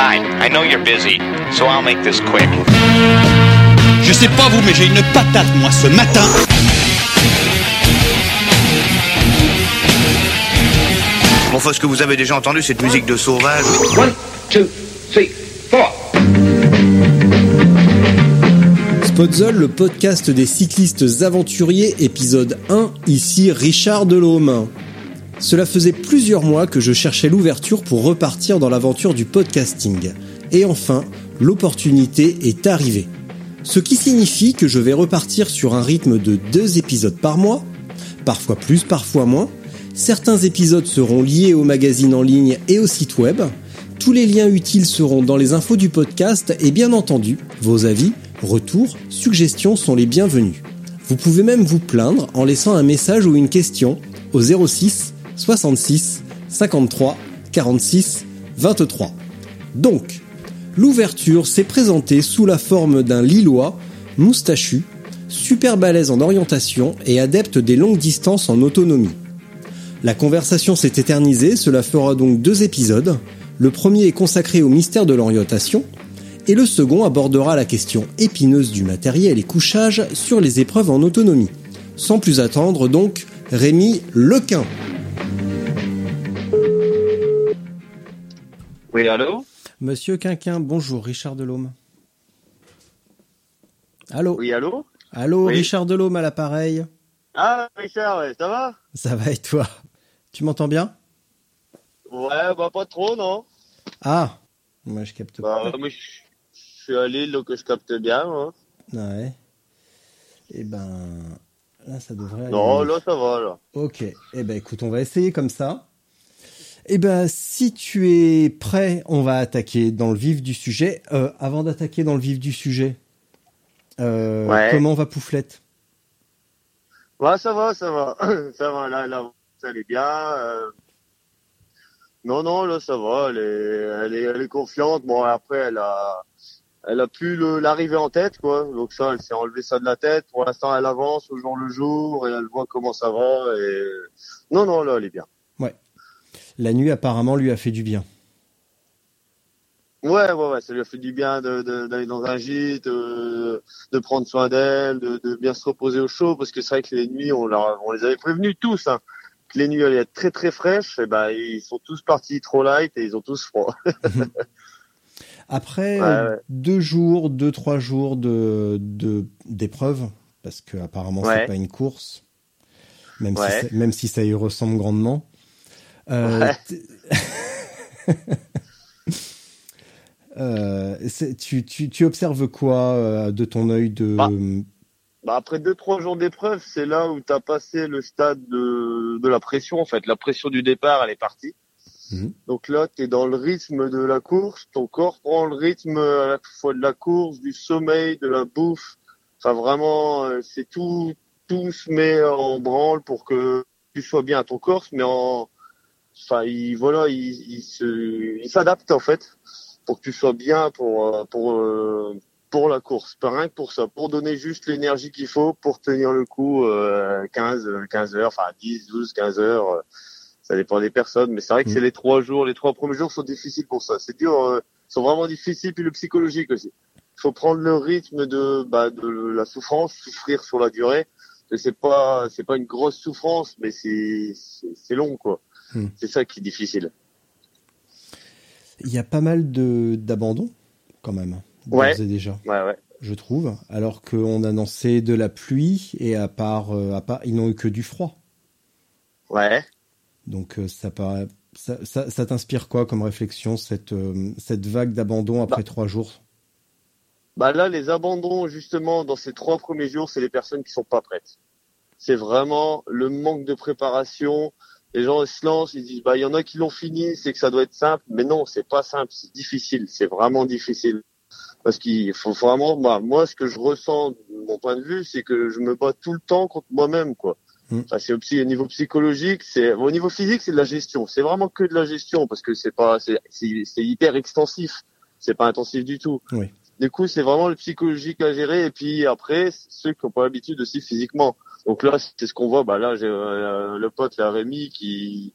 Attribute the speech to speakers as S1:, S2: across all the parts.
S1: Hi, I know you're busy, so I'll make this quick.
S2: Je sais pas vous, mais j'ai une patate, moi, ce matin.
S3: Bon, enfin, ce que vous avez déjà entendu, cette musique de sauvage.
S4: One, two, three, four.
S5: Podzol, le podcast des cyclistes aventuriers, épisode 1, ici Richard Delhomme. Cela faisait plusieurs mois que je cherchais l'ouverture pour repartir dans l'aventure du podcasting. Et enfin, l'opportunité est arrivée. Ce qui signifie que je vais repartir sur un rythme de deux épisodes par mois, parfois plus, parfois moins. Certains épisodes seront liés au magazine en ligne et au site web. Tous les liens utiles seront dans les infos du podcast et bien entendu, vos avis, Retours, suggestions sont les bienvenus. Vous pouvez même vous plaindre en laissant un message ou une question au 06 66 53 46 23. Donc, l'ouverture s'est présentée sous la forme d'un Lillois moustachu, super balèze en orientation et adepte des longues distances en autonomie. La conversation s'est éternisée, cela fera donc deux épisodes. Le premier est consacré au mystère de l'orientation, et le second abordera la question épineuse du matériel et couchage sur les épreuves en autonomie. Sans plus attendre donc, Rémi Lequin.
S6: Oui, allô
S5: Monsieur Quinquin, bonjour, Richard Delhomme. Allô
S6: Oui, allô
S5: Allô,
S6: Oui.
S5: Richard Delhomme à l'appareil.
S6: Ah, Richard, ouais, ça va
S5: Ça va et toi Tu m'entends bien
S6: Ouais, bah pas trop, non
S5: Ah Moi je capte
S6: Bah,
S5: pas.
S6: moi, je je suis à Lille, donc je capte bien. hein.
S5: Ouais. Eh ben... Là ça devrait aller.
S6: Non, là, ça va, là.
S5: Ok, eh ben écoute, on va essayer comme ça. Eh ben si tu es prêt, on va attaquer dans le vif du sujet. Euh, avant d'attaquer dans le vif du sujet, euh,
S6: Ouais.
S5: comment va Pouflette?
S6: Ouais, ça va, ça va. ça va, là, là, ça allait bien. euh. Non, non, là, ça va. Elle est, elle est, elle est confiante. Bon, après, elle a, elle a plus l'arrivée en tête, quoi. Donc ça, elle s'est enlevé ça de la tête. Pour l'instant, elle avance au jour le jour et elle voit comment ça va. Et non, non, là, elle est bien.
S5: La nuit apparemment lui a fait du bien.
S6: Ouais, ouais, ouais, ça lui a fait du bien d'aller dans un gîte, euh, de prendre soin d'elle, de, de bien se reposer au chaud, parce que c'est vrai que les nuits, on, leur- on les avait prévenus tous, hein, que les nuits allaient être très très fraîches, et ben ils sont tous partis trop light et ils ont tous froid.
S5: Après
S6: Ouais,
S5: euh,
S6: ouais.
S5: deux jours, deux trois jours de de- d'épreuve, parce que apparemment c'est pas une course, même si même si ça y ressemble grandement. Euh,
S6: Ouais.
S5: Euh, c'est- tu, tu, tu observes quoi euh, de ton œil de
S6: Bah. Bah, après deux trois jours d'épreuve, c'est là où tu as passé le stade de, de la pression en fait. La pression du départ, elle est partie.
S5: Mhm.
S6: Donc là, tu es dans le rythme de la course, ton corps prend le rythme à la fois de la course, du sommeil, de la bouffe. Enfin vraiment, c'est tout tout se met en branle pour que tu sois bien. Ton corps se met en enfin il voilà, il, il se il s'adapte en fait pour que tu sois bien pour euh, pour euh, pour la course, pas rien que pour ça, pour donner juste l'énergie qu'il faut pour tenir le coup euh, 15, 15 heures, enfin 10, 12, 15 heures, ça dépend des personnes, mais c'est vrai que
S5: Mm.
S6: c'est les trois jours, les trois premiers jours sont difficiles pour ça, c'est dur, sont vraiment difficiles, puis le psychologique aussi. Il faut prendre le rythme de, bah, de la souffrance, souffrir sur la durée, c'est pas, c'est pas une grosse souffrance, mais c'est, c'est long quoi.
S5: Mm.
S6: C'est ça qui est difficile.
S5: Il y a pas mal de d'abandon quand même.
S6: Ouais.
S5: déjà.
S6: Ouais, ouais.
S5: je trouve, alors qu'on annonçait de la pluie et à part, euh, à part ils n'ont eu que du froid.
S6: Ouais.
S5: Donc euh, ça paraît, ça, ça, ça t'inspire quoi comme réflexion cette euh, cette vague d'abandon après trois jours?
S6: Bah là, les abandons, justement, dans ces trois premiers jours, c'est les personnes qui sont pas prêtes. C'est vraiment le manque de préparation. Les gens se lancent, ils disent, bah, il y en a qui l'ont fini, c'est que ça doit être simple. Mais non, c'est pas simple, c'est difficile, c'est vraiment difficile. Parce qu'il faut vraiment, bah, moi, ce que je ressens, de mon point de vue, c'est que je me bats tout le temps contre moi-même, quoi.
S5: Mm.
S6: Enfin, c'est au niveau psychologique, c'est au niveau physique, c'est de la gestion. C'est vraiment que de la gestion parce que c'est pas, c'est hyper extensif. C'est pas intensif du tout.
S5: Oui.
S6: Du coup, c'est vraiment le psychologique à gérer. Et puis après, ceux qui n'ont pas l'habitude aussi physiquement. Donc là, c'est ce qu'on voit. Bah là, j'ai euh, le pote, là, Rémi, qui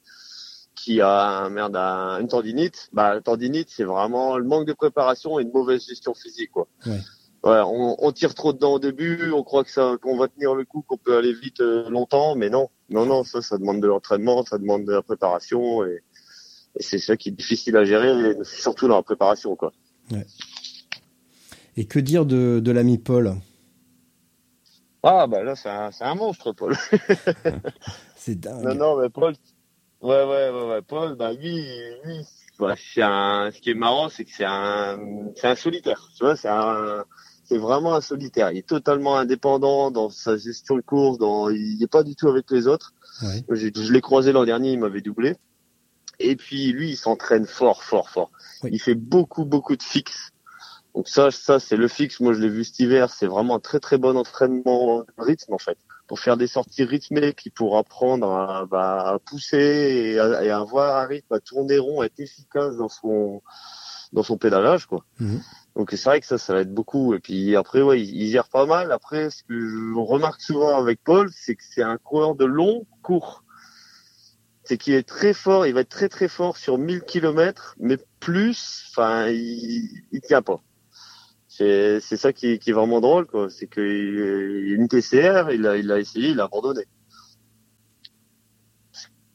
S6: qui a un, merde, un- une tendinite, bah, la tendinite, c'est vraiment le manque de préparation et une mauvaise gestion physique, quoi.
S5: Ouais.
S6: Ouais, on, on tire trop dedans au début, on croit que ça, qu'on va tenir le coup, qu'on peut aller vite euh, longtemps, mais non, non, non, ça, ça demande de l'entraînement, ça demande de la préparation et, et c'est ça qui est difficile à gérer, et surtout dans la préparation, quoi.
S5: Et que dire de, de l'ami Paul?
S6: Ah, bah là, c'est un, c'est un monstre, Paul.
S5: C'est dingue.
S6: Non, non, mais Paul, ouais, ouais, ouais, ouais, Paul, bah lui, lui, c'est un, ce qui est marrant, c'est que c'est un, c'est un solitaire, tu vois, c'est un, c'est vraiment un solitaire. Il est totalement indépendant dans sa gestion de course, dans, il est pas du tout avec les autres.
S5: Ouais.
S6: J'ai- Je l'ai croisé l'an dernier, il m'avait doublé. Et puis lui, il s'entraîne fort, fort, fort.
S5: Oui.
S6: Il fait beaucoup, beaucoup de fixes. Donc ça, ça c'est le fixe. Moi, je l'ai vu cet hiver. C'est vraiment un très, très bon entraînement rythme en fait, pour faire des sorties rythmées, puis pour apprendre à, bah, à pousser et, à, et à avoir un rythme, à tourner rond, à être efficace dans son dans son pédalage, quoi.
S5: Mhm.
S6: Donc c'est vrai que ça, ça va être beaucoup. Et puis après, ouais, il, il gère pas mal. Après, ce que je remarque souvent avec Paul, c'est que c'est un coureur de long court. C'est qu'il est très fort, il va être très très fort sur 1000 km, mais plus, enfin, il, il tient pas. C'est c'est ça qui, qui est vraiment drôle, quoi. C'est que il- une TCR, il a il a essayé, il a abandonné.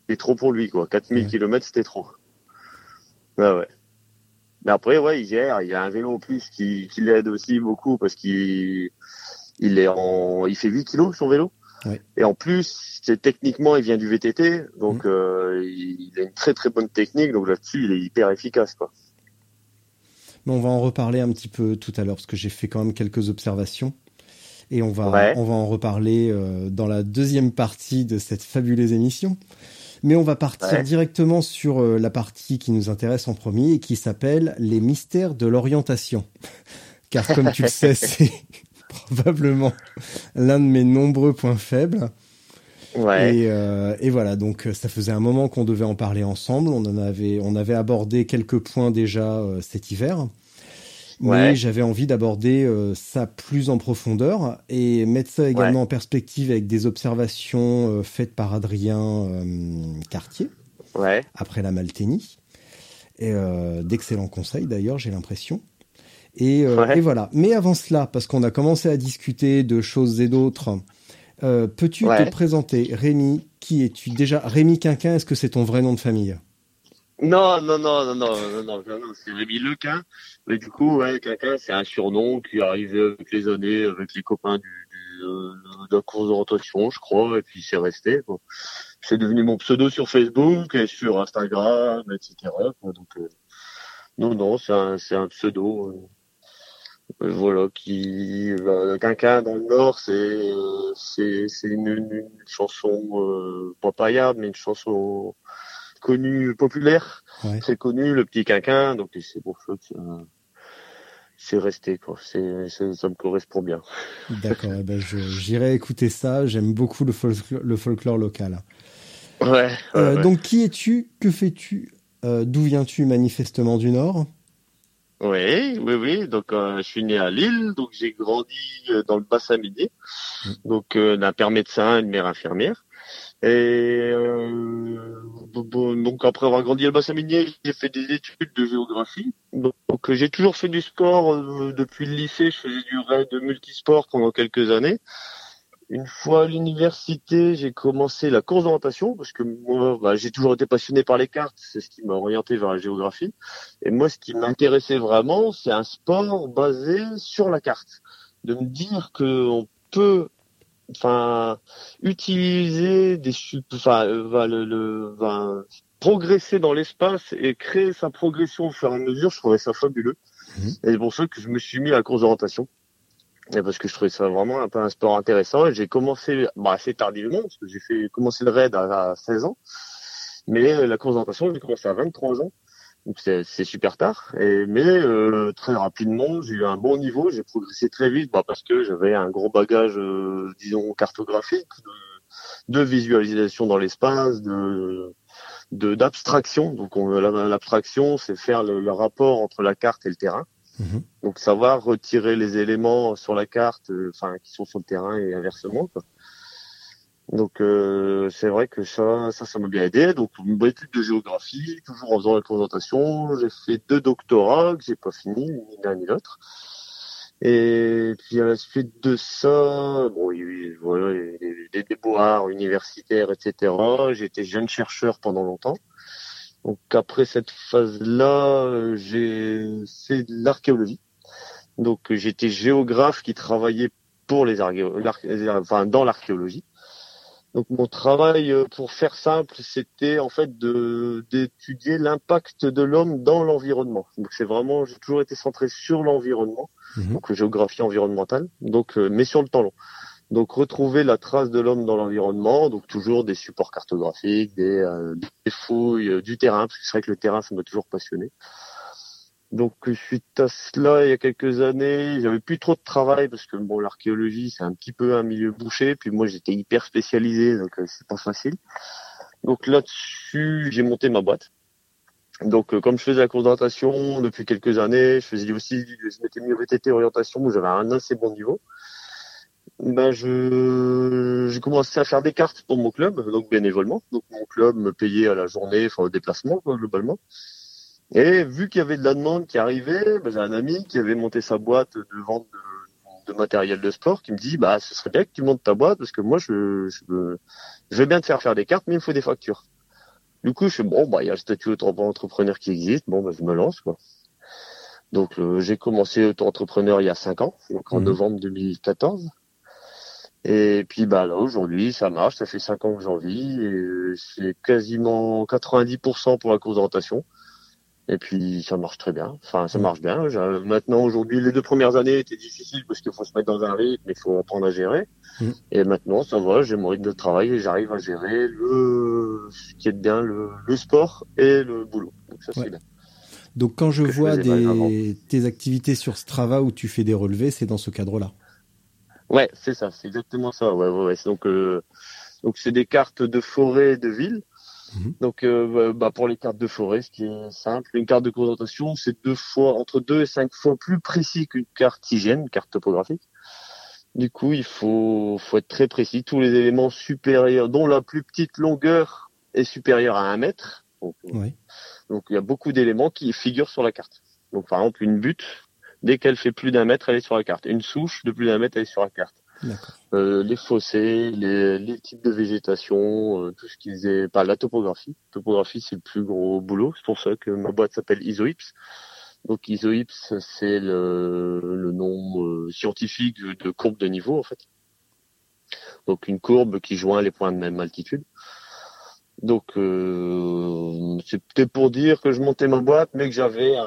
S6: C'est trop pour lui, quoi. 4000
S5: Ouais.
S6: km, c'était trop. Ouais, ouais. Mais après, ouais, il gère. Il y a un vélo en plus qui, qui l'aide aussi beaucoup parce qu'il il est en, il fait 8 kilos son vélo.
S5: Ouais.
S6: Et en plus, c'est techniquement, il vient du VTT, donc euh, il, il a une très très bonne technique. Donc là-dessus, il est hyper efficace, quoi.
S5: Mais on va en reparler un petit peu tout à l'heure parce que j'ai fait quand même quelques observations. Et on va,
S6: Ouais.
S5: on va en reparler euh, dans la deuxième partie de cette fabuleuse émission. Mais on va partir
S6: Ouais.
S5: directement sur euh, la partie qui nous intéresse en premier et qui s'appelle les mystères de l'orientation. Car comme tu le sais, c'est probablement l'un de mes nombreux points faibles.
S6: Ouais.
S5: Et, euh, et voilà, donc euh, ça faisait un moment qu'on devait en parler ensemble. On en avait, on avait abordé quelques points déjà euh, cet hiver, mais
S6: Ouais.
S5: j'avais envie d'aborder euh, ça plus en profondeur et mettre ça également en perspective avec des observations faites par Adrien Cartier après la Malténie. Et d'excellents conseils d'ailleurs, j'ai l'impression. Et voilà. Mais avant cela, parce qu'on a commencé à discuter de choses et d'autres, euh, peux-tu te présenter, Rémi? Qui es-tu? Déjà Rémi Quinquin, est-ce que c'est ton vrai nom de famille?
S6: Non, non, non, non, non, non, non, non c'est Rémi Lequin. Mais du coup, ouais, Quinquin, c'est un surnom qui est arrivé avec les années, avec les copains du, de euh, course de rotation, je crois, et puis c'est resté. C'est devenu mon pseudo sur Facebook et sur Instagram, etc. Donc, euh, non, non, c'est un pseudo voilà, qui, bah, Quinquin dans le Nord, c'est, c'est, une, une chanson, euh, pas paillarde, mais une chanson connue, populaire
S5: Ouais.
S6: très connu, le petit quinquin, donc c'est pour ça que c'est resté quoi. C'est, c'est- ça me correspond bien.
S5: D'accord, eh ben j'irai écouter ça. J'aime beaucoup le, folklore, le folklore local.
S6: Ouais.
S5: Euh, Donc, qui es-tu? Que fais-tu? Euh, D'où viens-tu manifestement du Nord?
S6: Oui, oui, oui. Donc euh, je suis né à Lille, donc j'ai grandi euh, dans le bassin-minier,
S5: Mm.
S6: donc euh, d'un père médecin, une mère infirmière. Et euh, donc après avoir grandi dans le bassin minier, j'ai fait des études de géographie. Donc, donc, euh, j'ai toujours fait du sport euh, depuis le lycée. Je faisais du raid de multisport pendant quelques années. Une fois à l'université, j'ai commencé la course d'orientation parce que moi, bah, j'ai toujours été passionné par les cartes. C'est ce qui m'a orienté vers la géographie. Et moi, ce qui m'intéressait vraiment, c'est un sport basé sur la carte. De me dire que on peut, enfin, utiliser des, enfin, euh, va le, le- va progresser dans l'espace et créer sa progression au fur et à mesure. Je trouvais ça fabuleux.
S5: Mhm.
S6: Et c'est pour ça que je me suis mis à la course d'orientation. Parce que je trouvais ça vraiment un peu un sport intéressant. J'ai commencé bah, assez tardivement, parce que j'ai fait commencé le raid à, à 16 ans. Mais euh, la course j'ai commencé à 23 ans. Donc c'est super tard. Et, mais euh, très rapidement, j'ai eu un bon niveau. J'ai progressé très vite bah, parce que j'avais un gros bagage, euh, disons, cartographique, de, de visualisation dans l'espace, de d'abstraction. Donc on- la- l'abstraction, c'est faire le, le rapport entre la carte et le terrain.
S5: Mhm.
S6: Donc savoir retirer les éléments sur la carte, euh, enfin qui sont sur le terrain et inversement. Donc euh, c'est vrai que ça, ça, ça m'a bien aidé. Donc une étude de géographie, toujours en faisant la présentation. J'ai fait deux doctorats que j'ai pas fini, ni l'un ni l'autre. Et puis à la suite de ça, bon, il voilà, des déboires universitaires, etc. J'étais jeune chercheur pendant longtemps. Donc après cette phase-là, euh, j'ai de l'archéologie. Donc j'étais géographe qui travaillait pour les enfin dans l'archéologie. Donc mon travail, euh, pour faire simple, c'était en fait de d'étudier l'impact de l'homme dans l'environnement. Donc c'est vraiment, j'ai toujours été centré sur l'environnement,
S5: Mhm.
S6: donc géographie environnementale, donc euh, mais sur le temps long. Donc retrouver la trace de l'homme dans l'environnement, donc toujours des supports cartographiques, des, euh, fouilles, euh, du terrain, parce que c'est vrai que le terrain ça m'a toujours passionné. Donc suite à cela, il y a quelques années, j'avais plus trop de travail parce que bon l'archéologie c'est un petit peu un milieu bouché, puis moi j'étais hyper spécialisé donc euh, c'est pas facile. Donc là-dessus j'ai monté ma boîte. Donc comme je faisais la course d'orientation depuis quelques années, je faisais aussi, je m'étais mis au VTT orientation où j'avais un assez bon niveau. Ben je j'ai commencé à faire des cartes pour mon club, donc bénévolement. Donc mon club me payait à la journée, enfin au déplacement quoi, globalement. Et vu qu'il y avait de la demande qui arrivait, ben, j'ai un ami qui avait monté sa boîte de vente de, de matériel de sport qui me dit bah ce serait bien que tu montes ta boîte parce que moi je je, veux- je vais bien te faire faire des cartes mais il me faut des factures. Du coup je fais bon bah il y a le statut auto-entrepreneur qui existe, bon bah je me lance quoi. Donc euh, j'ai commencé auto-entrepreneur il y a cinq ans, donc en
S5: Mhm.
S6: novembre 2014. Et puis bah là aujourd'hui ça marche, ça fait cinq ans que j'en vis et c'est quasiment 90% pour la course d'orientation. Et puis ça marche très bien. Enfin, ça marche bien. Maintenant, aujourd'hui, les deux premières années étaient difficiles parce qu'il faut se mettre dans un rythme, il faut apprendre à gérer.
S5: Mm.
S6: Et maintenant, ça va. J'ai mon rythme de travail et j'arrive à gérer le ce qui est bien le, le sport et le boulot. Donc ça
S5: Ouais.
S6: c'est bien.
S5: Donc quand je
S6: que
S5: vois des, tes activités sur Strava où tu fais des relevés, c'est dans ce cadre-là.
S6: Ouais, c'est ça. C'est exactement ça. Ouais, ouais, ouais. Donc euh, donc c'est des cartes de forêt et de ville.
S5: Mhm.
S6: Donc euh, bah, pour les cartes de forêt, ce qui est simple, une carte de présentation, c'est deux fois entre deux et cinq fois plus précis qu'une carte hygiène, une carte topographique. Du coup, il faut faut être très précis. Tous les éléments supérieurs, dont la plus petite longueur est supérieure à un mètre. Donc, euh, donc il y a beaucoup d'éléments qui figurent sur la carte. Donc par exemple une butte, dès qu'elle fait plus d'un mètre, elle est sur la carte. Une souche de plus d'un mètre, elle est sur la carte euh, les fossés, les, les types de végétation, euh, tout ce qui faisait, pas la topographie. Topographie, c'est le plus gros boulot. C'est pour ça que ma boîte s'appelle Isoips. Donc Isoips, c'est le, le nom euh, scientifique de, de courbe de niveau en fait. Donc une courbe qui joint les points de même altitude. Donc euh, c'était pour dire que je montais ma boîte, mais que j'avais un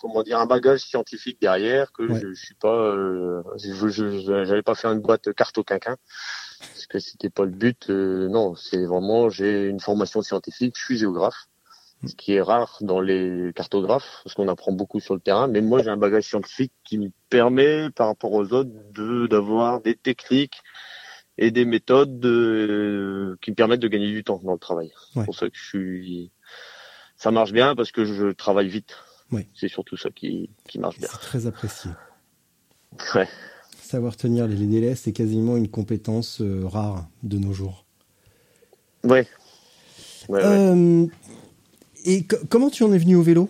S6: comment dire un bagage scientifique derrière, que
S5: Ouais.
S6: je, je suis pas, euh, je pas faire une boîte carte au quinquin parce que c'était pas le but. euh, non, c'est vraiment j'ai une formation scientifique, je suis géographe, ce qui est rare dans les cartographes parce qu'on apprend beaucoup sur le terrain. Mais moi j'ai un bagage scientifique qui me permet par rapport aux autres de d'avoir des techniques et des méthodes de- qui me permettent de gagner du temps dans le travail.
S5: Ouais.
S6: C'est pour ça que je suis ça marche bien parce que je travaille vite.
S5: Ouais.
S6: C'est surtout ça qui, qui marche bien.
S5: C'est très apprécié.
S6: Ouais.
S5: Savoir tenir les délais, c'est quasiment une compétence euh, rare de nos jours.
S6: Ouais.
S5: Euh, et co- comment tu en es venu au vélo?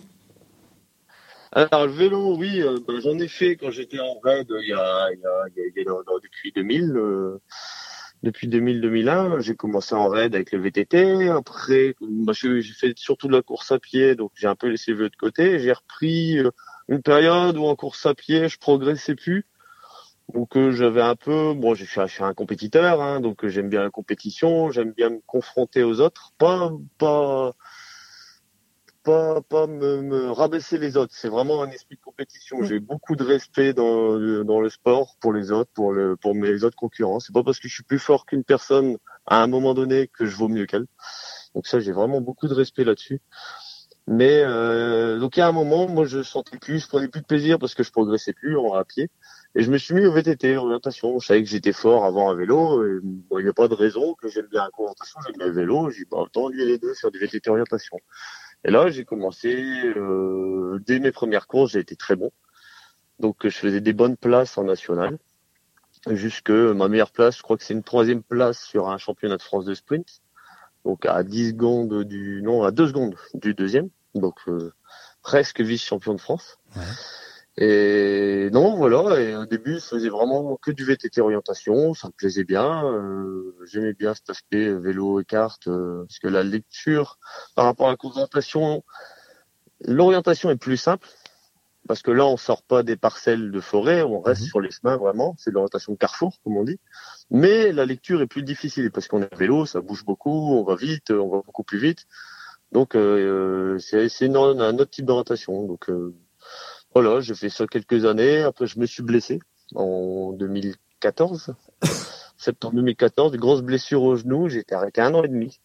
S6: Alors le vélo, oui, euh, ben, j'en ai fait quand j'étais en raid euh, il y a, il y a, il y a- depuis 2000. euh, depuis 2000-2001, j'ai commencé en raid avec le VTT. Après, bah, j'ai fait surtout de la course à pied, donc j'ai un peu laissé le vélo de côté. J'ai repris une période où en course à pied, je progressais plus. Donc euh, j'avais un peu, bon, je suis, un compétiteur, hein, donc j'aime bien la compétition, j'aime bien me confronter aux autres, pas pas pas pas me, me rabaisser les autres. C'est vraiment un esprit de compétition. J'ai beaucoup de respect dans le, dans le sport pour les autres, pour le pour mes autres concurrents. C'est pas parce que je suis plus fort qu'une personne à un moment donné que je vaux mieux qu'elle. Donc ça, j'ai vraiment beaucoup de respect là-dessus. Mais euh, donc il y a un moment, moi je sentais plus, je prenais plus de plaisir parce que je progressais plus en à pied. Et je me suis mis au VTT, orientation. Je savais que j'étais fort avant un vélo. Et, bon, il n'y a pas de raison que j'aime bien la orientation, j'aime bien le vélo. J'ai dit, bah, autant lier les deux, faire du VTT orientation. Et là, j'ai commencé, euh, dès mes premières courses, j'ai été très bon. Donc, je faisais des bonnes places en national. jusque ma meilleure place, je crois que c'est une troisième place sur un championnat de France de sprint. Donc à 10 secondes du non à 2 secondes du deuxième. Donc euh, presque vice-champion de France.
S5: Ouais.
S6: Et non, voilà. Et au début, je faisais vraiment que du VTT orientation. Ça me plaisait bien. Euh, J'aimais bien cet aspect vélo et carte, euh, parce que la lecture, par rapport à la concentration, l'orientation est plus simple. Parce que là, on sort pas des parcelles de forêt, on reste
S5: Mhm.
S6: sur les chemins vraiment. C'est l'orientation de carrefour, comme on dit. Mais la lecture est plus difficile parce qu'on est à vélo, ça bouge beaucoup, on va vite, on va beaucoup plus vite. Donc euh, c'est c'est un autre type d'orientation. Donc euh, voilà, j'ai fait ça quelques années. Après, je me suis blessé en 2014, septembre 2014, une grosse blessure au genou. J'ai été arrêté un an et demi.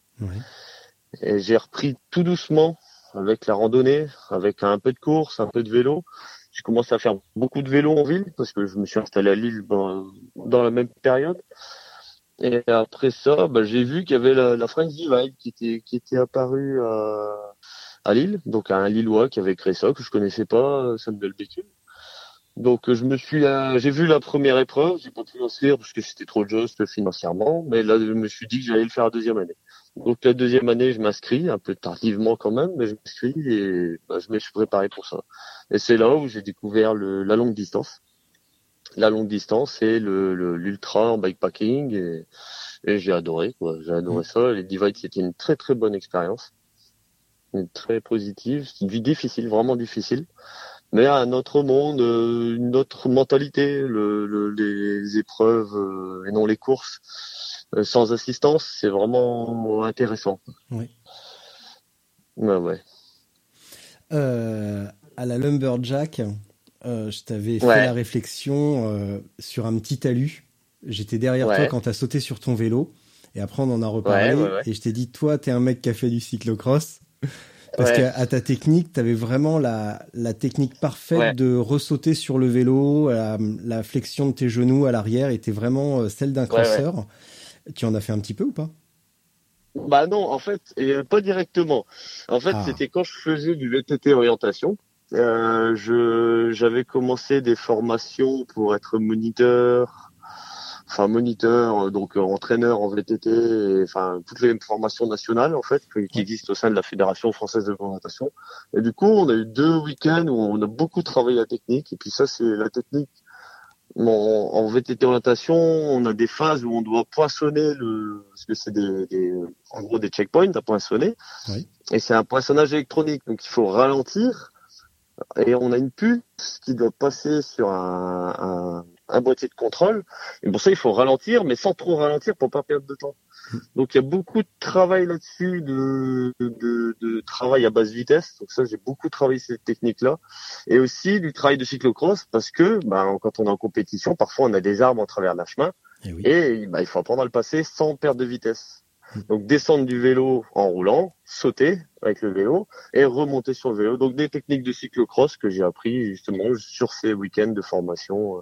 S6: Et j'ai repris tout doucement avec la randonnée, avec un peu de course, un peu de vélo. J'ai commencé à faire beaucoup de vélo en ville parce que je me suis installé à Lille dans, dans la même période. Et après ça, bah, j'ai vu qu'il y avait la, la French Divide qui était, qui était apparue à, à Lille, donc à un Lillois qui avait créé ça, que je connaissais pas, Samuel Bécule. Donc je me suis, euh, j'ai vu la première épreuve, j'ai pas pu l'inscrire parce que c'était trop juste financièrement, mais là je me suis dit que j'allais le faire la deuxième année. Donc la deuxième année, je m'inscris, un peu tardivement quand même, mais je m'inscris et bah, je me suis préparé pour ça. Et c'est là où j'ai découvert le, la longue distance. La longue distance et le le- l'ultra en bikepacking et, et j'ai adoré quoi. J'ai adoré ça. Les divides c'était une très très bonne expérience, très positive, une vie difficile, vraiment difficile, mais un autre monde, euh, une autre mentalité, le, le- les épreuves euh, et non les courses euh, sans assistance, c'est vraiment intéressant.
S5: Oui.
S6: Ouais, ouais.
S5: Euh, à la Lumberjack, euh, je t'avais fait la réflexion euh, sur un petit talus. J'étais derrière
S6: Ouais.
S5: toi quand t'as sauté sur ton vélo. Et après, on en a reparlé.
S6: Ouais.
S5: Et je t'ai dit, toi, t'es un mec qui a fait du cyclocross. Parce
S6: Ouais.
S5: qu'à ta technique, t'avais vraiment la, la technique parfaite
S6: Ouais.
S5: de ressauter sur le vélo. La, la flexion de tes genoux à l'arrière était vraiment euh, celle d'un
S6: ouais.
S5: crosseur. Tu en as fait un petit peu ou pas?
S6: Bah non, en fait, et euh, pas directement. En fait,
S5: Ah.
S6: c'était quand je faisais du VTT orientation. Euh, je j'avais commencé des formations pour être moniteur, enfin moniteur, euh, donc euh, entraîneur en VTT, et, enfin toutes les formations nationales en fait qui existent au sein de la Fédération française de l'orientation. Et du coup, on a eu deux week-ends où on a beaucoup travaillé la technique. Et puis ça, c'est la technique. En, en VTT orientation, on a des phases où on doit poinçonner le, parce que c'est des, des, en gros des checkpoints à poinçonner.
S5: Oui.
S6: Et c'est un poinçonnage électronique, donc il faut ralentir. Et on a une puce qui doit passer sur un, un, un boîtier de contrôle. Et pour ça, il faut ralentir, mais sans trop ralentir pour pas perdre de temps. Donc il y a beaucoup de travail là-dessus, de, de, de travail à basse vitesse. Donc ça, j'ai beaucoup travaillé cette technique-là. Et aussi du travail de cyclocross, parce que ben, quand on est en compétition, parfois on a des arbres en travers d'un chemin.
S5: Eh oui.
S6: Et bah, il faut apprendre à le passer sans perte de vitesse. Donc descendre du vélo en roulant, sauter avec le vélo et remonter sur le vélo. Donc des techniques de cyclocross que j'ai appris justement sur ces week-ends de formation euh,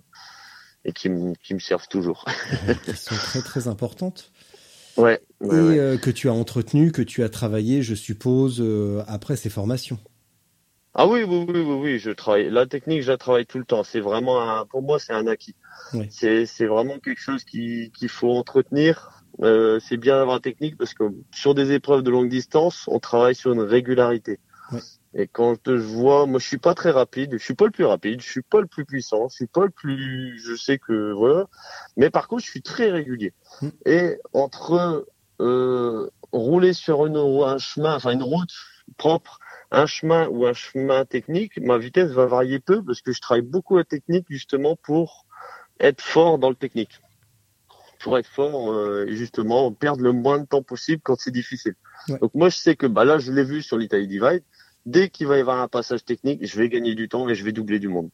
S6: et qui, me- qui me servent toujours.
S5: qui sont très très importantes.
S6: ouais.
S5: et
S6: ouais.
S5: euh, que tu as entretenu, que tu as travaillé, je suppose, euh, après ces formations.
S6: Ah oui, oui, oui, oui, oui, je travaille. La technique, je la travaille tout le temps. C'est vraiment un, pour moi, c'est un acquis.
S5: Oui.
S6: C'est, vraiment quelque chose qui, qu'il faut entretenir. Euh, c'est bien d'avoir la technique parce que sur des épreuves de longue distance, on travaille sur une régularité.
S5: Oui.
S6: Et quand je vois, moi, je suis pas très rapide. Je suis pas le plus rapide. Je suis pas le plus puissant. Je suis pas le plus, je sais que, voilà. Mais par contre, je suis très régulier.
S5: Mm.
S6: Et entre, euh, rouler sur une, un chemin, enfin, une route propre un chemin ou un chemin technique, ma vitesse va varier peu parce que je travaille beaucoup la technique justement pour être fort dans le technique. Pour être fort, euh, et justement, perdre le moins de temps possible quand c'est difficile.
S5: Ouais.
S6: Donc moi, je sais que bah là, je l'ai vu sur l'Italie Divide. Dès qu'il va y avoir un passage technique, je vais gagner du temps et je vais doubler du monde.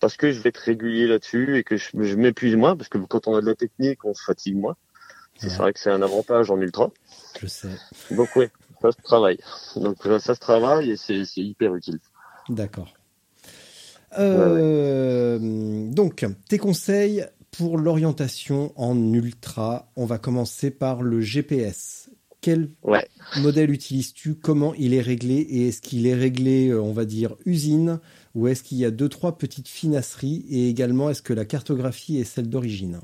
S6: Parce que je vais être régulier là-dessus et que je, je m'épuise moins parce que quand on a de la technique, on se fatigue moins. C'est
S5: Ouais.
S6: vrai que c'est un avantage en ultra.
S5: Je sais.
S6: Donc oui, ça se travaille. Donc euh, ça se travaille et c'est c'est hyper utile.
S5: D'accord. Euh, Donc, tes conseils pour l'orientation en ultra. On va commencer par le GPS. Quel
S6: Ouais.
S5: modèle utilises-tu? Comment il est réglé? Et est-ce qu'il est réglé, euh, on va dire, usine? Ou est-ce qu'il y a deux, trois petites finasseries? Et également, est-ce que la cartographie est celle d'origine?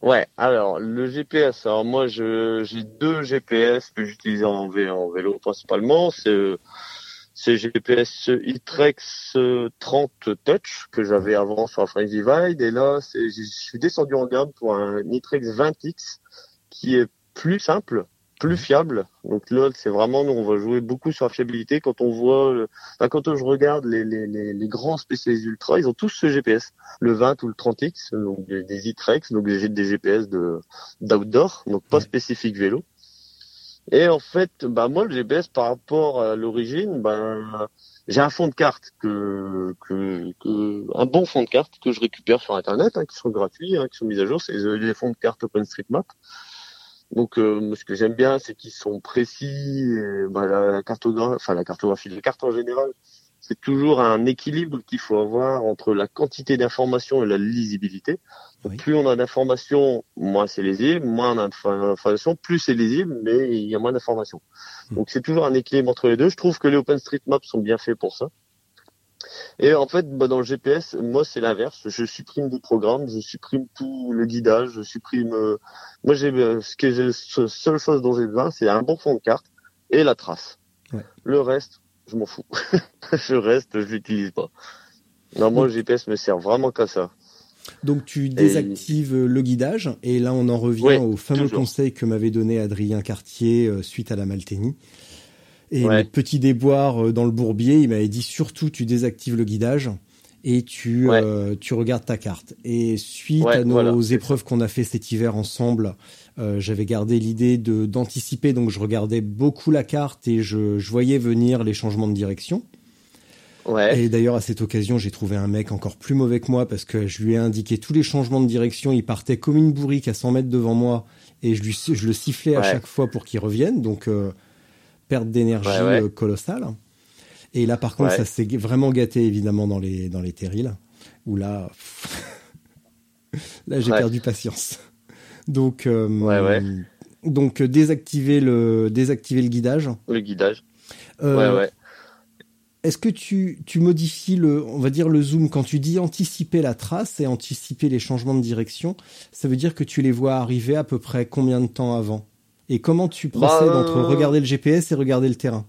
S6: Ouais, alors le GPS, alors moi j'ai deux GPS que j'utilise en, vé- en vélo principalement, c'est c'est GPS iTrex euh, 30 Touch que j'avais avant sur la French Divide. Et là je suis descendu en gamme pour un iTrex 20X qui est plus simple, plus fiable. Donc là c'est vraiment nous on va jouer beaucoup sur la fiabilité quand on voit le- enfin, quand je regarde les, les, les, les grands spécialistes ultra, ils ont tous ce GPS le 20 ou le 30X, donc des, des iTrex, donc des, GPS de d'outdoor, donc pas spécifique vélo. Et en fait, bah moi le GPS par rapport à l'origine, ben j'ai un fond de carte que, que, que un bon fond de carte que je récupère sur internet, hein, qui sont gratuits, hein, qui sont mis à jour, c'est les les fonds de carte OpenStreetMap. Donc euh, ce que j'aime bien, c'est qu'ils sont précis. Et, bah, la, cartographie, enfin la cartographie, les cartes en général, c'est toujours un équilibre qu'il faut avoir entre la quantité d'informations et la lisibilité. Donc,
S5: Oui.
S6: Plus on a d'informations, moins c'est lisible, moins on a d'informations, plus c'est lisible, mais il y a moins d'informations.
S5: Hmm.
S6: Donc c'est toujours un équilibre entre les deux. Je trouve que les OpenStreetMap sont bien faits pour ça. Et en fait, bah, dans le GPS, moi c'est l'inverse. Je supprime des programmes, je supprime tout le guidage, je supprime. euh, Moi j'ai euh, ce que j'ai, la seule chose dont j'ai besoin, c'est un bon fond de carte et la trace.
S5: Ouais.
S6: Le reste, je m'en fous. je reste, je l'utilise pas. Non, moi le GPS me sert vraiment qu'à ça.
S5: Donc tu désactives le guidage et là on en revient au fameux
S6: toujours.
S5: conseil que m'avait donné Adrien Cartier euh, suite à la Malténie. Et
S6: Ouais.
S5: mes petits déboires euh, dans le bourbier, il m'avait dit surtout tu désactives le guidage et tu
S6: Ouais.
S5: euh, tu regardes ta carte. Et suite
S6: Ouais,
S5: à nos
S6: voilà,
S5: épreuves qu'on a fait cet hiver ensemble, euh, j'avais gardé l'idée de d'anticiper donc je regardais beaucoup la carte et je, je voyais venir les changements de direction.
S6: Ouais.
S5: Et d'ailleurs, à cette occasion, j'ai trouvé un mec encore plus mauvais que moi parce que je lui ai indiqué tous les changements de direction. Il partait comme une bourrique à 100 mètres devant moi et je, lui, je le sifflais à chaque fois pour qu'il revienne. Donc, euh, perte d'énergie
S6: Ouais, ouais.
S5: euh, colossale. Et là, par contre,
S6: Ouais.
S5: ça s'est vraiment gâté évidemment dans les, dans les terrils où là, là, j'ai perdu patience. Donc, euh, donc euh, désactiver le, désactiver le guidage.
S6: Le guidage.
S5: Euh, est-ce que tu, tu modifies le, on va dire le zoom? Quand tu dis anticiper la trace et anticiper les changements de direction, ça veut dire que tu les vois arriver à peu près combien de temps avant? Et comment tu procèdes
S6: Bah,
S5: entre
S6: euh,
S5: regarder le GPS et regarder le terrain?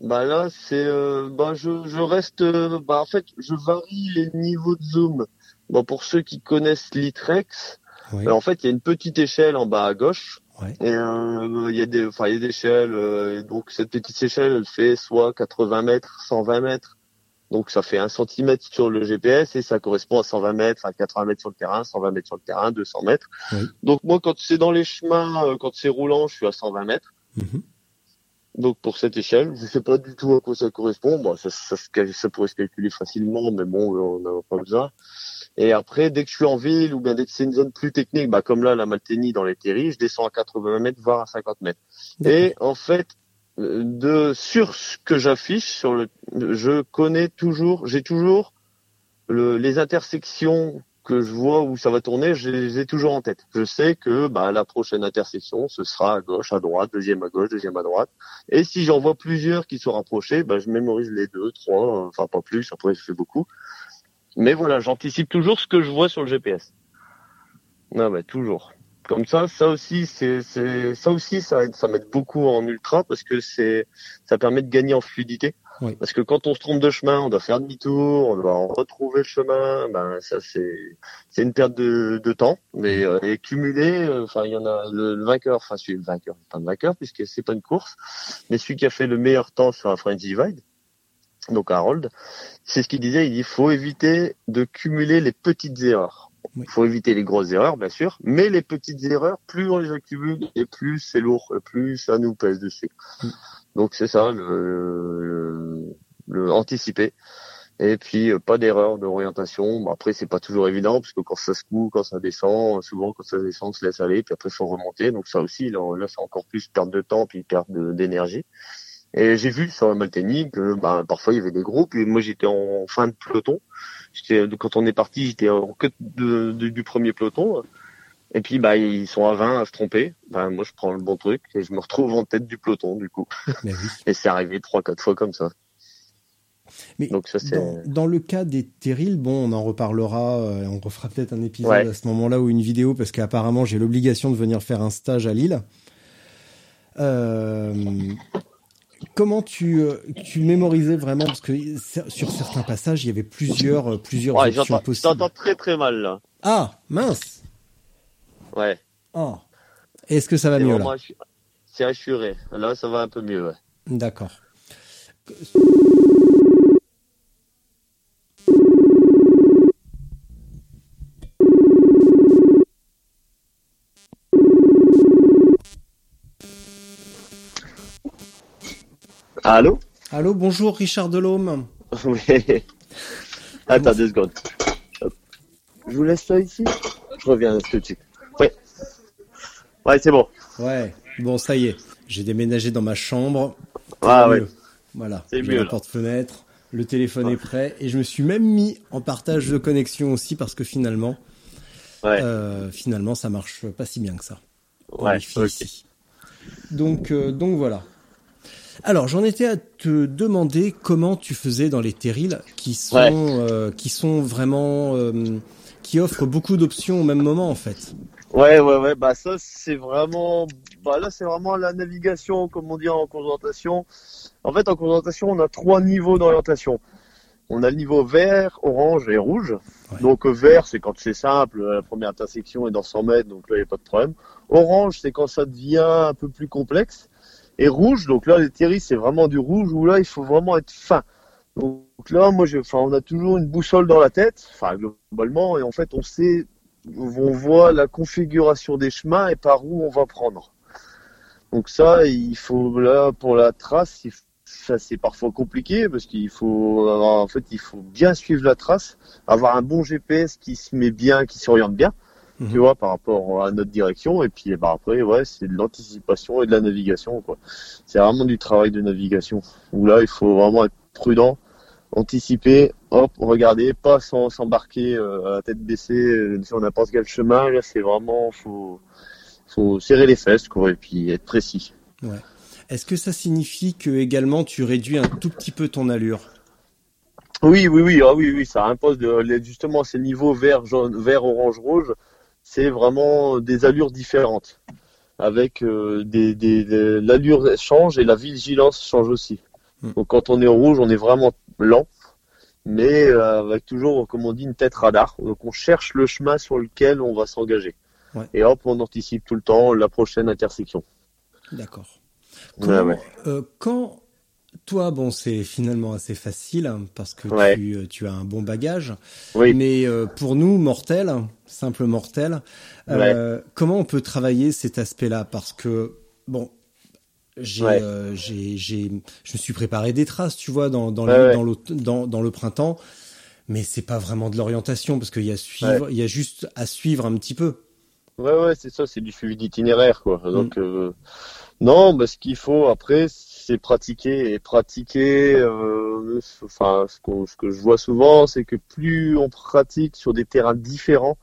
S6: Bah là, c'est, euh, bah je, je reste, euh, bah en fait, je varie les niveaux de zoom. Bon, pour ceux qui connaissent l'Itrex,
S5: Oui.
S6: euh, en fait, il y a une petite échelle en bas à gauche.
S5: Ouais.
S6: Et euh, il y a des, enfin, il y a des échelles. euh, et donc cette petite échelle, elle fait soit 80 mètres, 120 mètres. Donc ça fait un centimètre sur le GPS et ça correspond à 120 mètres, enfin 80 mètres sur le terrain, 120 mètres sur le terrain, 200 mètres.
S5: Oui.
S6: Donc moi, quand c'est dans les chemins, euh, quand c'est roulant, je suis à 120 mètres.
S5: Mhm.
S6: Donc pour cette échelle, je sais pas du tout à quoi ça correspond. Bon, ça, ça, ça pourrait se calculer facilement, mais bon, on n'a pas besoin. Et après, dès que je suis en ville ou bien dès que c'est une zone plus technique, bah comme là la Malténie dans les terris, je descends à 80 mètres, voire à 50 mètres. Et en fait, euh, de sur ce que j'affiche sur le, je connais toujours, j'ai toujours le, les intersections que je vois où ça va tourner, je les ai toujours en tête. Je sais que bah, la prochaine intersection, ce sera à gauche, à droite, deuxième à gauche, deuxième à droite. Et si j'en vois plusieurs qui sont rapprochés, bah, je mémorise les deux, trois, enfin pas plus, après je fais beaucoup. Mais voilà, j'anticipe toujours ce que je vois sur le GPS. Non, bah, toujours. Comme ça, ça aussi, c'est, c'est, ça aussi, ça, aide- ça m'aide beaucoup en ultra parce que c'est, ça permet de gagner en fluidité.
S5: Oui.
S6: Parce que quand on se trompe de chemin, on doit faire demi-tour, on doit retrouver le chemin, ben, ça, c'est, c'est une perte de, de temps. Mais, euh, et cumulé, euh, enfin, il y en a le, le vainqueur, enfin, celui le vainqueur, pas le vainqueur puisque c'est pas une course, mais celui qui a fait le meilleur temps sur la French Divide, donc Harold, c'est ce qu'il disait, il dit, faut éviter de cumuler les petites erreurs.
S5: Oui.
S6: faut éviter les grosses erreurs, bien sûr, mais les petites erreurs, plus on les accumule et plus c'est lourd, et plus ça nous pèse dessus. Donc c'est ça, le, le, le anticiper. Et puis euh, pas d'erreur d'orientation. Bon, après c'est pas toujours évident parce que quand ça se coud, quand ça descend, souvent quand ça descend, on se laisse aller, puis après faut remonter. Donc ça aussi, là, là c'est encore plus perte de temps puis perte d'énergie. Et j'ai vu sur la Malténie que bah, parfois il y avait des groupes et moi j'étais en fin de peloton. Quand on est parti, j'étais en queue de, de- du premier peloton. Et puis bah ils sont à 20 à se tromper. Bah, moi je prends le bon truc et je me retrouve en tête du peloton du coup.
S5: Mais oui.
S6: Et c'est arrivé trois quatre fois comme ça.
S5: Mais
S6: Donc ça c'est
S5: dans, dans le cas des terrils, bon, on en reparlera, euh, on refera peut-être un épisode
S6: Ouais.
S5: à ce moment-là ou une vidéo parce qu'apparemment j'ai l'obligation de venir faire un stage à Lille. Euh, comment tu, euh, tu mémorisais vraiment parce que sur certains passages il y avait plusieurs, euh, plusieurs
S6: Ouais,
S5: options
S6: j'entends
S5: possibles.
S6: t'entends très très mal là.
S5: Ah mince.
S6: Ouais.
S5: Ah. Est-ce que ça va mieux là?
S6: C'est assuré. Là ça va un peu mieux. Ouais.
S5: D'accord.
S6: Allô
S5: Allô, bonjour Richard Delhomme.
S6: Oui. Attends deux secondes. Hop. Je vous laisse ça ici. Je reviens tout de suite. Oui. Ouais, c'est bon.
S5: Ouais. Bon, ça y est, j'ai déménagé dans ma chambre.
S6: Ah
S5: C'est
S6: ouais.
S5: mieux. Voilà.
S6: C'est
S5: J'ai
S6: mieux,
S5: la porte-fenêtre, le téléphone est prêt et je me suis même mis en partage de connexion aussi parce que finalement,
S6: Ouais.
S5: euh, finalement, ça marche pas si bien que ça.
S6: ouais.
S5: Wi-Fi
S6: ok.
S5: ici. Donc, euh, donc voilà. Alors, j'en étais à te demander comment tu faisais dans les terrils qui sont,
S6: Ouais.
S5: euh, qui sont vraiment, euh, qui offrent beaucoup d'options au même moment en fait.
S6: Ouais, ouais, ouais. Bah ça, c'est vraiment. Bah là, c'est vraiment la navigation, comme on dit en concentration. En fait, en concentration, on a trois niveaux d'orientation. On a le niveau vert, orange et rouge.
S5: Ouais.
S6: Donc euh, vert, c'est quand c'est simple, la première intersection est dans 100 mètres, donc là, il n'y a pas de problème. Orange, c'est quand ça devient un peu plus complexe. Et rouge, donc là, les terris, c'est vraiment du rouge où là, il faut vraiment être fin. Donc là, moi, je, enfin, on a toujours une boussole dans la tête, enfin globalement, et en fait, on sait, on voit la configuration des chemins et par où on va prendre. Donc ça, il faut là pour la trace, ça c'est parfois compliqué parce qu'il faut, avoir- en fait, il faut bien suivre la trace, avoir un bon GPS qui se met bien, qui s'oriente bien,
S5: Mhm.
S6: tu vois, par rapport à notre direction. Et puis, bah après, ouais, c'est de l'anticipation et de la navigation, quoi. C'est vraiment du travail de navigation. Où là, il faut vraiment être prudent, anticiper, hop, regarder, pas s'embarquer euh, à la tête baissée euh, sur n'importe quel chemin. Là, c'est vraiment, faut, faut serrer les fesses, quoi, et puis être précis.
S5: Est-ce que ça signifie que également tu réduis un tout petit peu ton allure?
S6: Oui, oui, oui, ah oui, oui, ça impose de, justement ces niveaux vert, jaune, vert, orange, rouge, c'est vraiment des allures différentes, avec euh, des, des, des- l'allure change et la vigilance change aussi.
S5: Hmm.
S6: Donc quand on est au rouge, on est vraiment lent, mais euh, avec toujours, comme on dit, une tête radar. Donc on cherche le chemin sur lequel on va s'engager.
S5: Ouais.
S6: Et hop, on anticipe tout le temps la prochaine intersection.
S5: D'accord.
S6: Ouais, ouais.
S5: euh, quand toi, bon, c'est finalement assez facile hein, parce que
S6: Ouais.
S5: tu, euh, tu as un bon bagage,
S6: Oui.
S5: mais euh, pour nous, mortels, simples mortels, euh, comment on peut travailler cet aspect-là? Parce que, bon, j'ai,
S6: Ouais.
S5: euh, j'ai, j'ai, je me suis préparé des traces, tu vois, dans, dans, dans, dans, dans le printemps, mais c'est pas vraiment de l'orientation parce qu'il y a suivre, il y a juste à suivre un petit peu.
S6: Ouais, ouais, c'est ça, c'est du suivi d'itinéraire, quoi. Donc, euh, non, bah, ce qu'il faut après, c'est pratiquer et pratiquer. euh, enfin, ce, que je vois souvent, c'est que plus on pratique sur des terrains différents,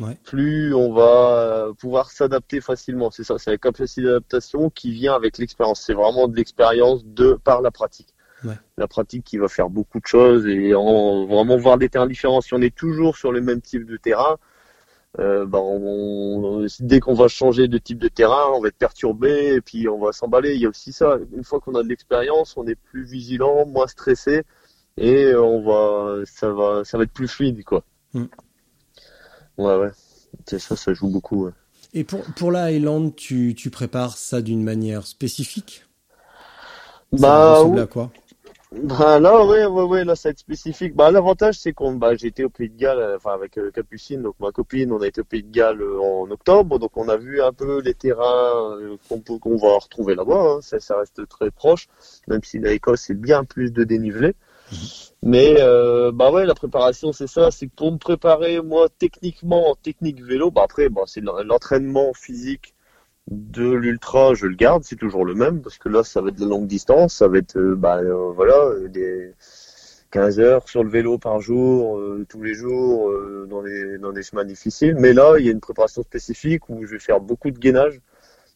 S5: Ouais.
S6: plus on va pouvoir s'adapter facilement. C'est ça, c'est la capacité d'adaptation qui vient avec l'expérience. C'est vraiment de l'expérience de par la pratique.
S5: Ouais.
S6: La pratique qui va faire beaucoup de choses et en, vraiment voir des terrains différents. Si on est toujours sur le même type de terrain, euh, bah, on, on- dès qu'on va changer de type de terrain, on va être perturbé et puis on va s'emballer. Il y a aussi ça. Une fois qu'on a de l'expérience, on est plus vigilant, moins stressé et on va, ça va, ça va être plus fluide, quoi.
S5: Mm.
S6: Ouais, ouais. C'est ça, ça joue beaucoup. ouais.
S5: Et pour, pour la Highland, tu, tu prépares ça d'une manière spécifique? Ça
S6: Bah,
S5: ressemble à quoi?
S6: Bah là, ouais, ouais, ouais, là, ça va être spécifique. Bah, l'avantage, c'est qu'on, bah, j'ai été au Pays de Galles, euh, enfin, avec euh, Capucine, donc ma copine, on a été au Pays de Galles euh, en octobre, donc on a vu un peu les terrains euh, qu'on peut, qu'on va retrouver là-bas, hein. ça, ça reste très proche, même si l'Écosse, c'est bien plus de dénivelé. Mais, euh, bah ouais, la préparation, c'est ça, c'est que pour me préparer, moi, techniquement, en technique vélo, bah après, bah, c'est l'entraînement physique de l'ultra, je le garde, c'est toujours le même, parce que là, ça va être de longue distance, ça va être, euh, bah, euh, voilà, euh, des, 15 heures sur le vélo par jour, euh, tous les jours, euh, dans, des, dans des chemins difficiles. Mais là, il y a une préparation spécifique où je vais faire beaucoup de gainage,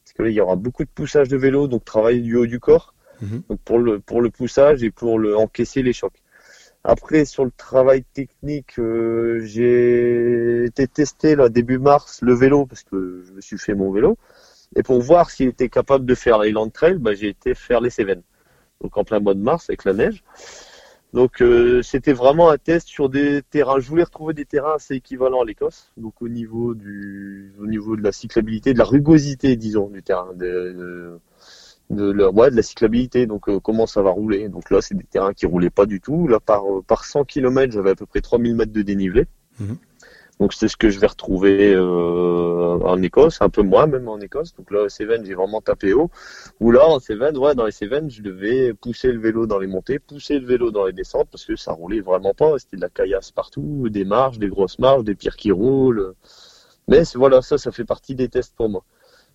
S6: parce que là, il y aura beaucoup de poussage de vélo, donc travailler du haut du corps,
S5: Mhm.
S6: donc pour le, pour le poussage et pour le encaisser les chocs. Après, sur le travail technique, euh, j'ai été testé là début mars le vélo parce que je me suis fait mon vélo. Et pour voir s'il était capable de faire l'Island Trail, bah, j'ai été faire les Cévennes. Donc en plein mois de mars avec la neige. Donc euh, c'était vraiment un test sur des terrains. Je voulais retrouver des terrains assez équivalents à l'Écosse. Donc au niveau du, au niveau de la cyclabilité, de la rugosité, disons, du terrain, de, de, la cyclabilité. Donc euh, comment ça va rouler? Donc là c'est des terrains qui roulaient pas du tout. Là par par 100 km j'avais à peu près 3000 mètres de dénivelé.
S5: Mhm.
S6: Donc c'est ce que je vais retrouver euh, en Écosse, un peu moins même en Écosse. Donc là, Cévennes, j'ai vraiment tapé haut. Ou là, en Cévennes, ouais, dans les Cévennes, je devais pousser le vélo dans les montées, pousser le vélo dans les descentes parce que ça roulait vraiment pas. C'était de la caillasse partout, des marches, des grosses marches, des pires qui roulent. Mais voilà, ça, ça fait partie des tests pour moi.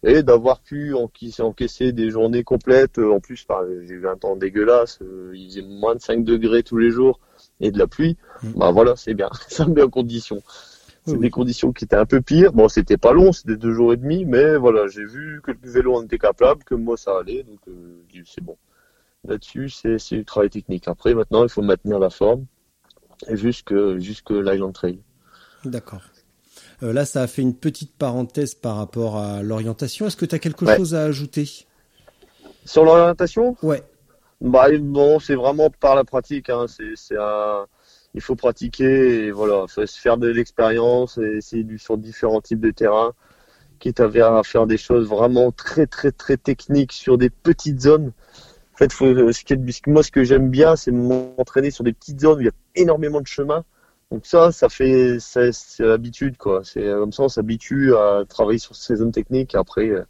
S6: Et d'avoir pu encaisser, des journées complètes, euh, en plus, j'ai eu un temps dégueulasse, euh, il faisait moins de 5 degrés tous les jours et de la pluie,
S5: Mhm.
S6: bah voilà, c'est bien, ça me met en condition. C'est
S5: Oui,
S6: des
S5: oui.
S6: conditions qui étaient un peu pires. Bon, c'était pas long, c'était deux jours et demi, mais voilà, j'ai vu que le vélo en était capable, que moi ça allait, donc euh, c'est bon. Là-dessus, c'est c'est du travail technique. Après, maintenant, il faut maintenir la forme jusque jusque l'Island Trail.
S5: D'accord. Euh, là, ça a fait une petite parenthèse par rapport à l'orientation. Est-ce que tu as quelque
S6: Ouais.
S5: chose à ajouter?
S6: Sur l'orientation,
S5: Ouais.
S6: bah non, c'est vraiment par la pratique. Hein. C'est c'est un il faut pratiquer et voilà, faut se faire de l'expérience et essayer du sur différents types de terrains, quitte à faire, à faire des choses vraiment très très très techniques sur des petites zones. En fait, faut, moi ce que j'aime bien, c'est m'entraîner sur des petites zones où il y a énormément de chemins. Donc ça, ça fait c'est l'habitude quoi. C'est comme ça, on s'habitue à travailler sur ces zones techniques. Et après, euh,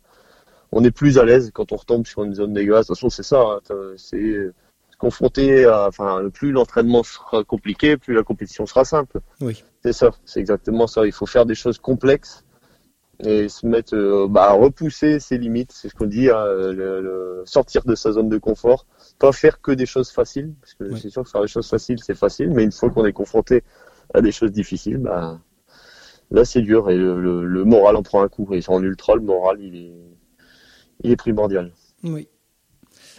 S6: on est plus à l'aise quand on retombe sur une zone dégueulasse. De toute façon, c'est ça. hein. Confronté à, enfin, plus l'entraînement sera compliqué, plus la compétition sera simple.
S5: Oui.
S6: C'est ça, c'est exactement ça. Il faut faire des choses complexes et se mettre, euh, bah, repousser ses limites. C'est ce qu'on dit, hein, le- le- sortir de sa zone de confort, pas faire que des choses faciles, parce que
S5: Oui.
S6: c'est sûr que faire des choses faciles, c'est facile, mais une fois qu'on est confronté à des choses difficiles, bah, là, c'est dur et le, le- le moral en prend un coup. Et en ultra, le moral, il est, il est primordial.
S5: Oui.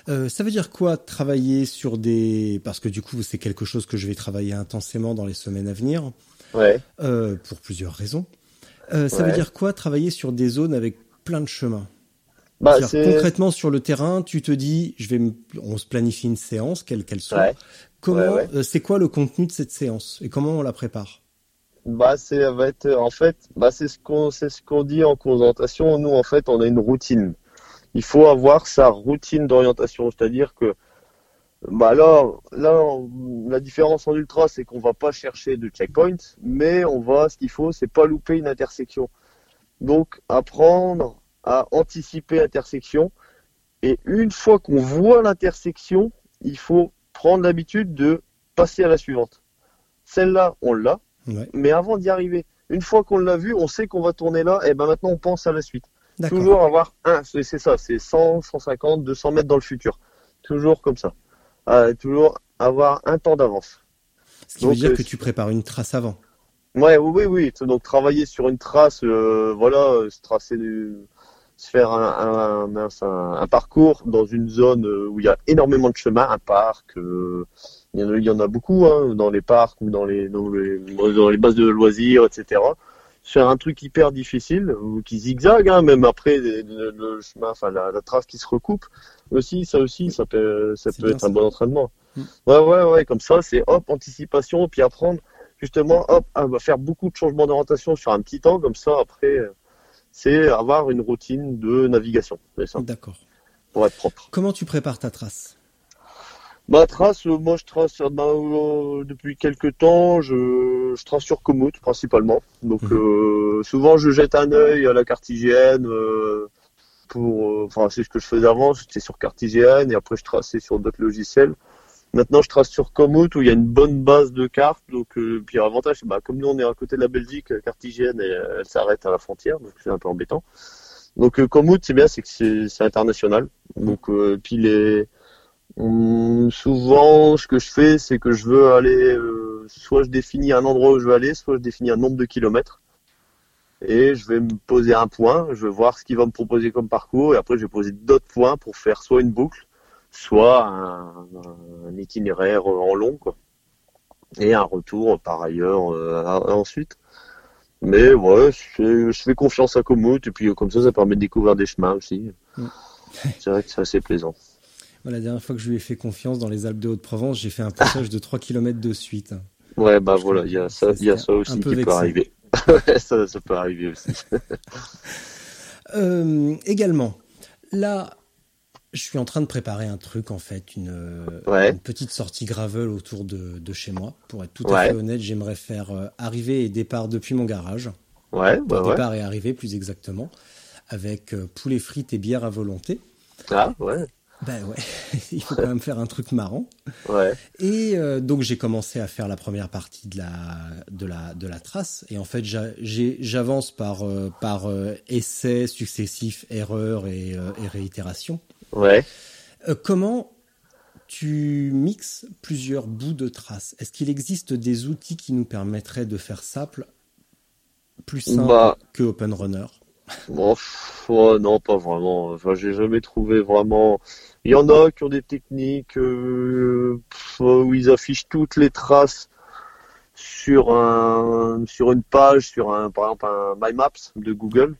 S5: Euh, ça veut dire quoi travailler sur des parce que du coup c'est quelque chose que je vais travailler intensément dans les semaines à venir
S6: Ouais.
S5: euh, pour plusieurs raisons. Euh, ça
S6: Ouais.
S5: veut dire quoi travailler sur des zones avec plein de chemins?
S6: Bah,
S5: Concrètement sur le terrain, tu te dis je vais me- on se planifie une séance quelle qu'elle soit.
S6: Ouais.
S5: Comment c'est quoi le contenu de cette séance? Et comment on la prépare?
S6: Bah, c'est ça va être en fait, bah c'est ce qu'on c'est ce qu'on dit en cours d'orientation. Nous en fait, on a une routine. Il faut avoir sa routine d'orientation, c'est-à-dire que bah là là la différence en ultra, c'est qu'on va pas chercher de checkpoint, mais on va ce qu'il faut, c'est pas louper une intersection. Donc apprendre à anticiper l'intersection et une fois qu'on voit l'intersection, il faut prendre l'habitude de passer à la suivante. Celle-là, on l'a
S5: Ouais.
S6: mais avant d'y arriver, une fois qu'on l'a vu, on sait qu'on va tourner là, et ben maintenant on pense à la suite. Toujours avoir un, c'est ça, c'est 100, 150, 200 mètres dans le futur. Toujours comme ça. Euh, toujours avoir un temps d'avance.
S5: Ce qui veut dire
S6: euh,
S5: que tu prépares une trace avant.
S6: Ouais, oui, oui, oui. Donc travailler sur une trace, euh, voilà, se tracer du, se faire un, un, mince, un- un parcours dans une zone où il y a énormément de chemins, un parc. il, y en a, il y en a beaucoup hein, dans les parcs ou dans les, dans les dans les bases de loisirs, etc. Faire un truc hyper difficile ou qui zigzague, hein, même après le, chemin, enfin la, la trace qui se recoupe. Aussi, ça aussi, ça peut, ça peut être
S5: ça.
S6: un bon entraînement.
S5: Mm.
S6: Ouais, ouais, ouais. Comme ça, c'est hop anticipation, puis apprendre justement, hop, va faire beaucoup de changements d'orientation sur un petit temps, comme ça, après, c'est avoir une routine de navigation,
S5: D'accord.
S6: pour être propre.
S5: Comment tu prépares ta trace?
S6: Ma trace, euh, moi je trace euh, ben, euh, depuis quelques temps, je, je trace sur Komoot principalement. Donc
S5: Mhm.
S6: euh, souvent je jette un œil à la carte IGN euh, pour, euh, enfin c'est ce que je faisais avant, j'étais sur carte IGN et après je traçais sur d'autres logiciels. Maintenant je trace sur Komoot où il y a une bonne base de cartes. Donc euh, puis l'avantage, bah, comme nous on est à côté de la Belgique, la carte IGN elle, elle s'arrête à la frontière, donc c'est un peu embêtant. Donc euh, Komoot c'est bien, c'est que c'est c'est international. Donc euh, puis les Hum, souvent, ce que je fais, c'est que je veux aller, euh, soit je définis un endroit où je veux aller, soit je définis un nombre de kilomètres. Et je vais me poser un point, je vais voir ce qu'il va me proposer comme parcours, et après je vais poser d'autres points pour faire soit une boucle, soit un, un itinéraire en long, quoi. Et un retour par ailleurs euh, ensuite. Mais ouais, je fais, je fais confiance à Komoot, et puis euh, comme ça, ça permet de découvrir des chemins aussi.
S5: Mm.
S6: C'est vrai que c'est assez plaisant.
S5: La dernière fois que je lui ai fait confiance dans les Alpes de Haute-Provence, j'ai fait un passage de 3 km de suite.
S6: Ouais, bah voilà, il y a ça, y a ça aussi qui peut arriver. Ça, ça peut arriver aussi.
S5: Euh, également, là, je suis en train de préparer un truc, en fait, une, euh,
S6: Ouais.
S5: une petite sortie gravel autour de, de chez moi. Pour être tout à
S6: Ouais.
S5: fait honnête, j'aimerais faire euh, arrivée et départ depuis mon garage.
S6: Ouais, bah ouais.
S5: départ et arrivée, plus exactement, avec euh, poulet frites et bière à volonté.
S6: Ah, ouais,
S5: Ben ouais, il faut quand même faire un truc marrant.
S6: ouais.
S5: Et euh, donc j'ai commencé à faire la première partie de la de la de la trace et en fait j'avance par euh, par euh, essais successifs, erreurs et, euh, et réitérations.
S6: Ouais.
S5: Euh, comment tu mixes plusieurs bouts de traces Est-ce qu'il existe des outils qui nous permettraient de faire simple, plus simple
S6: Bah.
S5: que Open Runner?
S6: Bon, non, pas vraiment. Enfin, j'ai jamais trouvé vraiment. Il y en a qui ont des techniques euh, où ils affichent toutes les traces sur un sur une page, sur un par exemple un My Maps de Google.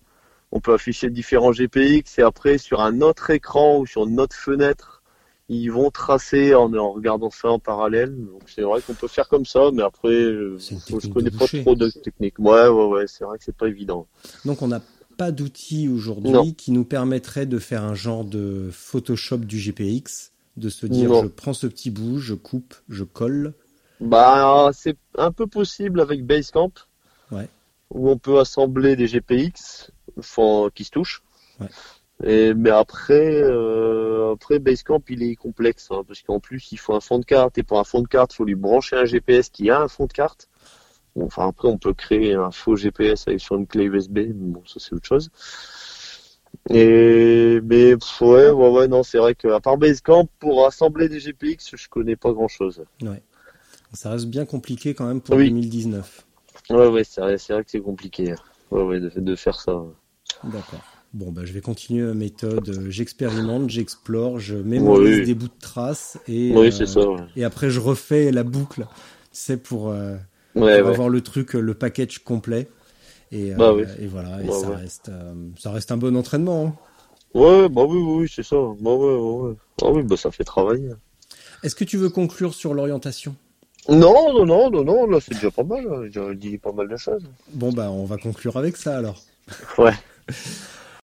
S6: On peut afficher différents GPX et après sur un autre écran ou sur une autre fenêtre, ils vont tracer en, en regardant ça en parallèle. Donc c'est vrai qu'on peut faire comme ça, mais après, je
S5: technique
S6: connais pas trop de techniques. Ouais, ouais, ouais, c'est vrai que c'est pas évident.
S5: Donc on pas d'outils aujourd'hui qui nous permettrait de faire un genre de Photoshop du GPX, de se dire
S6: Non.
S5: je prends ce petit bout, je coupe, je colle.
S6: Bah, c'est un peu possible avec Basecamp.
S5: Ouais.
S6: Où on peut assembler des GPX enfin, qui se touchent.
S5: Ouais.
S6: Et, mais après, euh, après Basecamp, il est complexe, hein, parce qu'en plus, il faut un fond de carte, et pour un fond de carte, il faut lui brancher un GPS qui a un fond de carte. Bon, enfin, après, on peut créer un faux GPS avec sur une clé USB, mais bon, ça c'est autre chose. Et, mais, ouais, ouais, ouais, non, c'est vrai qu'à part Basecamp, pour assembler des GPX, je connais pas grand chose.
S5: Ça reste bien compliqué quand même pour
S6: Oui.
S5: 2019.
S6: Ouais, ouais, c'est vrai, c'est vrai que c'est compliqué. Ouais, ouais, de, de faire ça.
S5: D'accord. Bon, bah, je vais continuer ma méthode. Euh, J'expérimente, j'explore, je mémorise
S6: Oui.
S5: des bouts de traces et,
S6: Oui,
S5: euh,
S6: ça. Ouais,
S5: et après je refais la boucle. C'est pour, euh,
S6: ouais.
S5: pour avoir le truc, le package complet. Et,
S6: Bah oui.
S5: et voilà, et ça. Reste, ça reste un bon entraînement. hein.
S6: Ouais, bah oui, oui, c'est ça. Bah ouais, ouais. Ah oui, bah ça fait travailler.
S5: Est-ce que tu veux conclure sur l'orientation?
S6: Non, non, non, non, non, là c'est déjà pas mal. hein. J'ai déjà dit pas mal de choses.
S5: Bon, bah, on va conclure avec ça alors.
S6: Ouais.